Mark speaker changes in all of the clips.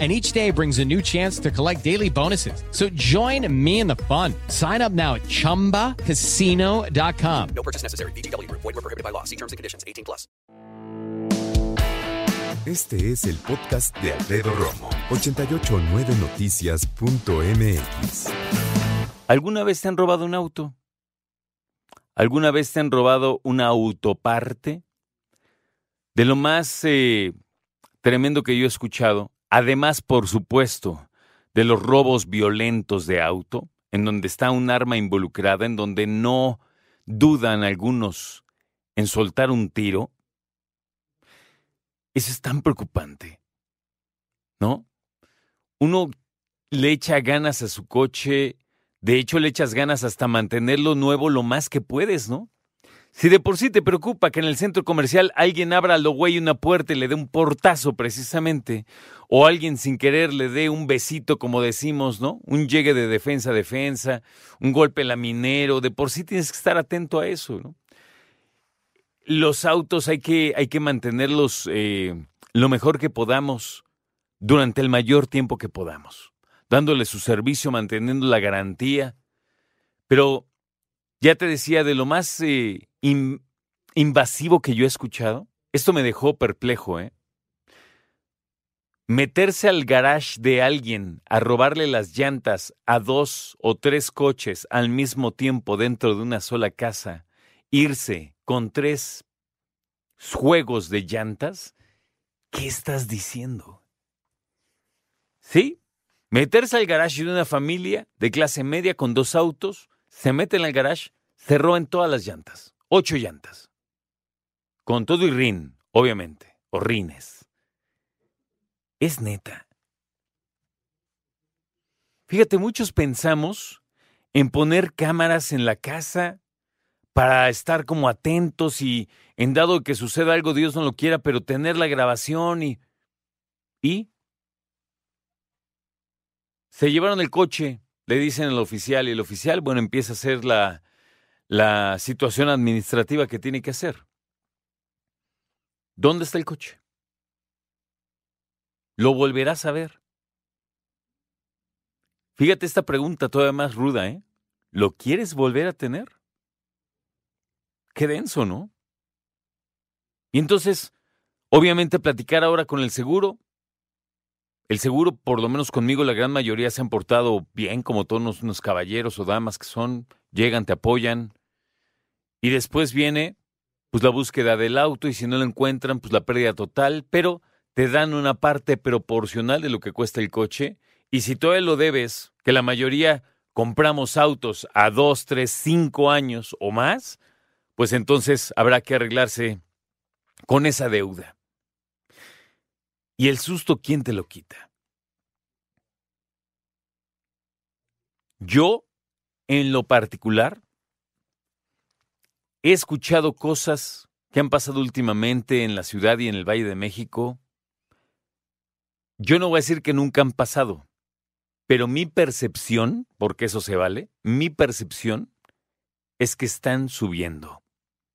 Speaker 1: and each day brings a new chance to collect daily bonuses. So join me in the fun. Sign up now at ChumbaCasino.com.
Speaker 2: No purchase necessary. BGW. Void were prohibited by law. See terms and conditions. 18 plus.
Speaker 3: Este es el podcast de Alfredo Romo. 889noticias.mx
Speaker 4: ¿Alguna vez te han robado un auto? ¿Alguna vez te han robado una autoparte? De lo más eh, tremendo que yo he escuchado Además, por supuesto, de los robos violentos de auto, en donde está un arma involucrada, en donde no dudan algunos en soltar un tiro, eso es tan preocupante, ¿no? Uno le echa ganas a su coche, de hecho le echas ganas hasta mantenerlo nuevo lo más que puedes, ¿no? Si de por sí te preocupa que en el centro comercial alguien abra lo güey una puerta y le dé un portazo precisamente, o alguien sin querer le dé un besito, como decimos, ¿no? Un llegue de defensa a defensa, un golpe laminero, de por sí tienes que estar atento a eso, ¿no? Los autos hay que, hay que mantenerlos eh, lo mejor que podamos durante el mayor tiempo que podamos, dándole su servicio, manteniendo la garantía, pero ya te decía, de lo más eh, invasivo que yo he escuchado, esto me dejó perplejo, ¿eh? Meterse al garage de alguien a robarle las llantas a dos o tres coches al mismo tiempo dentro de una sola casa, irse con tres juegos de llantas, ¿qué estás diciendo? ¿Sí? Meterse al garage de una familia de clase media con dos autos, se meten al garage, cerró en todas las llantas, ocho llantas. Con todo y rin, obviamente, o rines. Es neta. Fíjate, muchos pensamos en poner cámaras en la casa para estar como atentos y en dado que suceda algo, Dios no lo quiera, pero tener la grabación y... ¿Y? Se llevaron el coche, le dicen al oficial y el oficial, bueno, empieza a hacer la, la situación administrativa que tiene que hacer. ¿Dónde está el coche? Lo volverás a ver. Fíjate esta pregunta todavía más ruda, ¿eh? ¿Lo quieres volver a tener? Qué denso, ¿no? Y entonces, obviamente, platicar ahora con el seguro, el seguro, por lo menos conmigo, la gran mayoría se han portado bien, como todos unos caballeros o damas que son, llegan, te apoyan. Y después viene, pues, la búsqueda del auto, y si no lo encuentran, pues la pérdida total, pero te dan una parte proporcional de lo que cuesta el coche. Y si todavía lo debes, que la mayoría compramos autos a dos, tres, cinco años o más, pues entonces habrá que arreglarse con esa deuda. ¿Y el susto quién te lo quita? Yo, en lo particular, he escuchado cosas que han pasado últimamente en la ciudad y en el Valle de México. Yo no voy a decir que nunca han pasado, pero mi percepción, porque eso se vale, mi percepción es que están subiendo.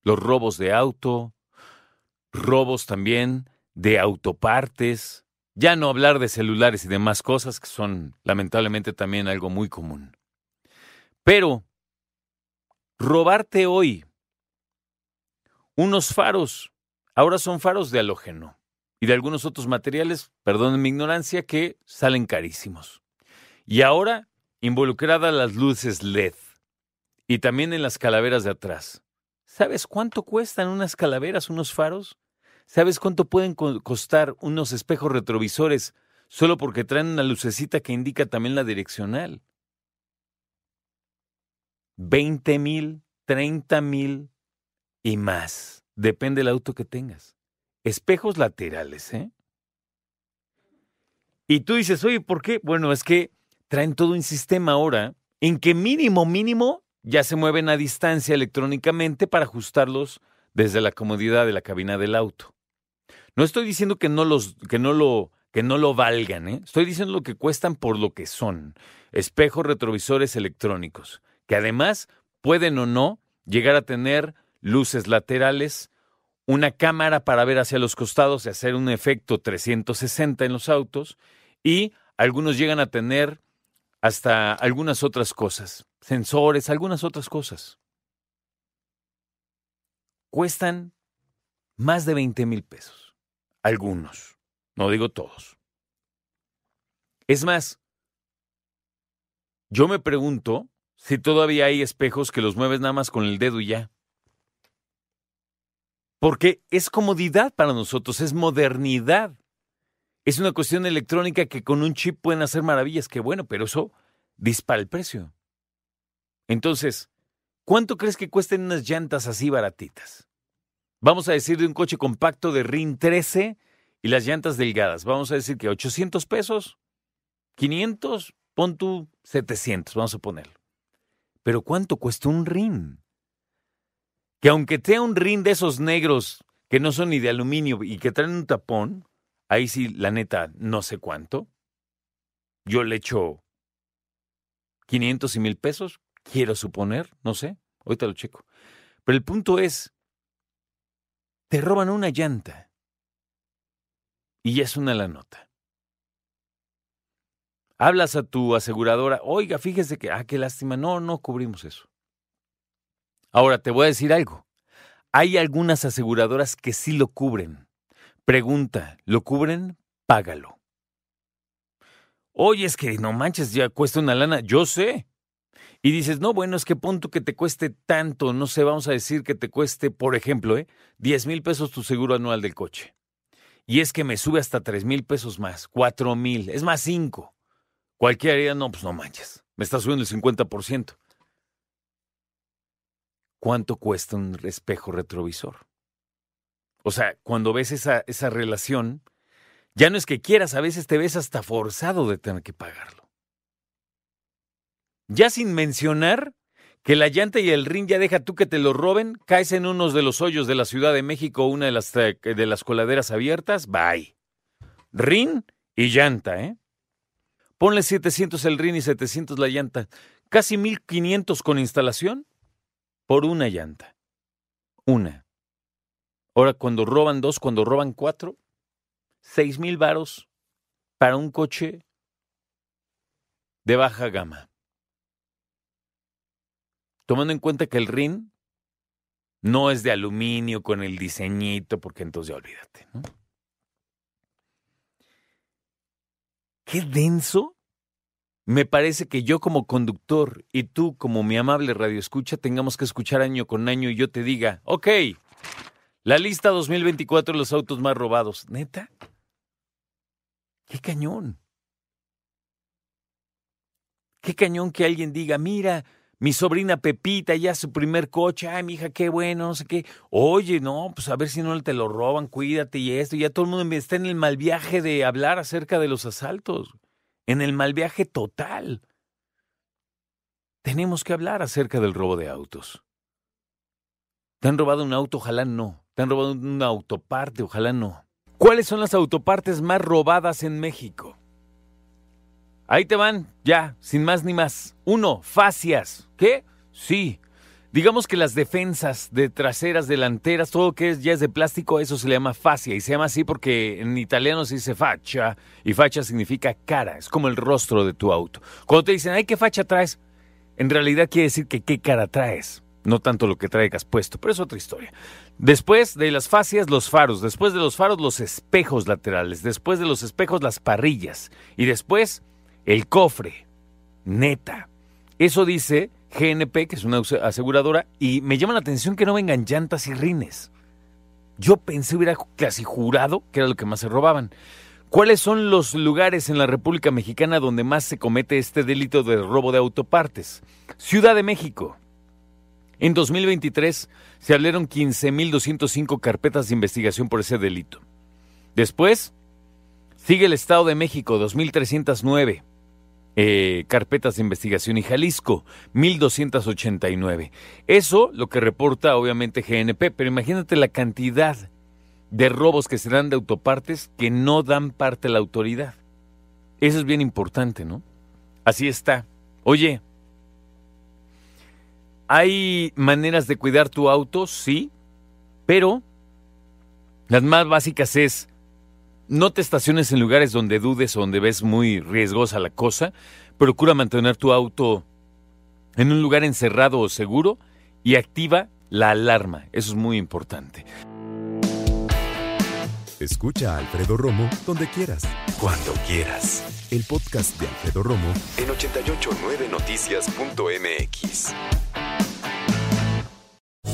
Speaker 4: Los robos de auto, robos también de autopartes, ya no hablar de celulares y demás cosas que son lamentablemente también algo muy común. Pero robarte hoy unos faros, ahora son faros de halógeno y de algunos otros materiales, perdonen mi ignorancia, que salen carísimos. Y ahora involucrada las luces LED y también en las calaveras de atrás. ¿Sabes cuánto cuestan unas calaveras, unos faros? ¿Sabes cuánto pueden costar unos espejos retrovisores solo porque traen una lucecita que indica también la direccional? 20 mil, 30 mil y más. Depende del auto que tengas. Espejos laterales, ¿eh? Y tú dices, oye, ¿por qué? Bueno, es que traen todo un sistema ahora en que mínimo, mínimo, ya se mueven a distancia electrónicamente para ajustarlos desde la comodidad de la cabina del auto. No estoy diciendo que no, los, que no, lo, que no lo valgan, ¿eh? estoy diciendo lo que cuestan por lo que son. Espejos retrovisores electrónicos, que además pueden o no llegar a tener luces laterales, una cámara para ver hacia los costados y hacer un efecto 360 en los autos, y algunos llegan a tener hasta algunas otras cosas, sensores, algunas otras cosas. Cuestan más de 20 mil pesos. Algunos, no digo todos. Es más, yo me pregunto si todavía hay espejos que los mueves nada más con el dedo y ya. Porque es comodidad para nosotros, es modernidad. Es una cuestión electrónica que con un chip pueden hacer maravillas, que bueno, pero eso dispara el precio. Entonces, ¿cuánto crees que cuesten unas llantas así baratitas? Vamos a decir de un coche compacto de RIN 13 y las llantas delgadas. Vamos a decir que 800 pesos, 500, pon tú 700, vamos a ponerlo. Pero ¿cuánto cuesta un RIN? Que aunque sea un RIN de esos negros que no son ni de aluminio y que traen un tapón, ahí sí, la neta, no sé cuánto. Yo le echo 500 y mil pesos, quiero suponer, no sé, ahorita lo checo. Pero el punto es, te roban una llanta y ya es una la nota. Hablas a tu aseguradora, oiga, fíjese que, ah, qué lástima, no, no cubrimos eso. Ahora te voy a decir algo. Hay algunas aseguradoras que sí lo cubren. Pregunta, ¿lo cubren? Págalo. Oye, es que no manches, ya cuesta una lana. Yo sé. Y dices, no, bueno, es que punto que te cueste tanto, no sé, vamos a decir que te cueste, por ejemplo, ¿eh? 10 mil pesos tu seguro anual del coche. Y es que me sube hasta 3 mil pesos más, 4 mil, es más 5. Cualquiera diría, no, pues no manches, me está subiendo el 50%. ¿Cuánto cuesta un espejo retrovisor? O sea, cuando ves esa, esa relación, ya no es que quieras, a veces te ves hasta forzado de tener que pagarlo. Ya sin mencionar que la llanta y el ring ya deja tú que te lo roben, caes en unos de los hoyos de la Ciudad de México, una de las, de las coladeras abiertas, bye. Rin y llanta, ¿eh? Ponle 700 el rin y 700 la llanta. Casi 1500 con instalación por una llanta. Una. Ahora, cuando roban dos, cuando roban cuatro, seis mil varos para un coche de baja gama tomando en cuenta que el RIN no es de aluminio con el diseñito, porque entonces ya olvídate. ¿no? Qué denso. Me parece que yo como conductor y tú como mi amable radioescucha tengamos que escuchar año con año y yo te diga, ok, la lista 2024 de los autos más robados. ¿Neta? ¡Qué cañón! ¡Qué cañón que alguien diga, mira, mi sobrina Pepita, ya su primer coche, ay, mi hija, qué bueno, no sé qué. Oye, no, pues a ver si no te lo roban, cuídate y esto. Ya todo el mundo está en el mal viaje de hablar acerca de los asaltos, en el mal viaje total. Tenemos que hablar acerca del robo de autos. ¿Te han robado un auto? Ojalá no. ¿Te han robado una autoparte? Ojalá no. ¿Cuáles son las autopartes más robadas en México? Ahí te van, ya, sin más ni más. Uno, fascias. ¿Qué? Sí. Digamos que las defensas de traseras, delanteras, todo que es, ya es de plástico, eso se le llama fascia. Y se llama así porque en italiano se dice facha. Y facha significa cara, es como el rostro de tu auto. Cuando te dicen, ay, ¿qué facha traes? En realidad quiere decir que qué cara traes. No tanto lo que traigas puesto, pero es otra historia. Después de las fascias, los faros. Después de los faros, los espejos laterales. Después de los espejos, las parrillas. Y después, el cofre. Neta. Eso dice GNP, que es una aseguradora, y me llama la atención que no vengan llantas y rines. Yo pensé, hubiera casi jurado que era lo que más se robaban. ¿Cuáles son los lugares en la República Mexicana donde más se comete este delito de robo de autopartes? Ciudad de México. En 2023 se abrieron 15.205 carpetas de investigación por ese delito. Después, sigue el Estado de México, 2.309. eh, carpetas de investigación y Jalisco, 1289. Eso lo que reporta obviamente GNP, pero imagínate la cantidad de robos que se dan de autopartes que no dan parte a la autoridad. Eso es bien importante, ¿no? Así está. Oye, ¿hay maneras de cuidar tu auto? Sí, pero las más básicas es no te estaciones en lugares donde dudes o donde ves muy riesgosa la cosa. Procura mantener tu auto en un lugar encerrado o seguro y activa la alarma. Eso es muy importante.
Speaker 3: Escucha a Alfredo Romo donde quieras, cuando quieras. El podcast de Alfredo Romo en 889noticias.mx.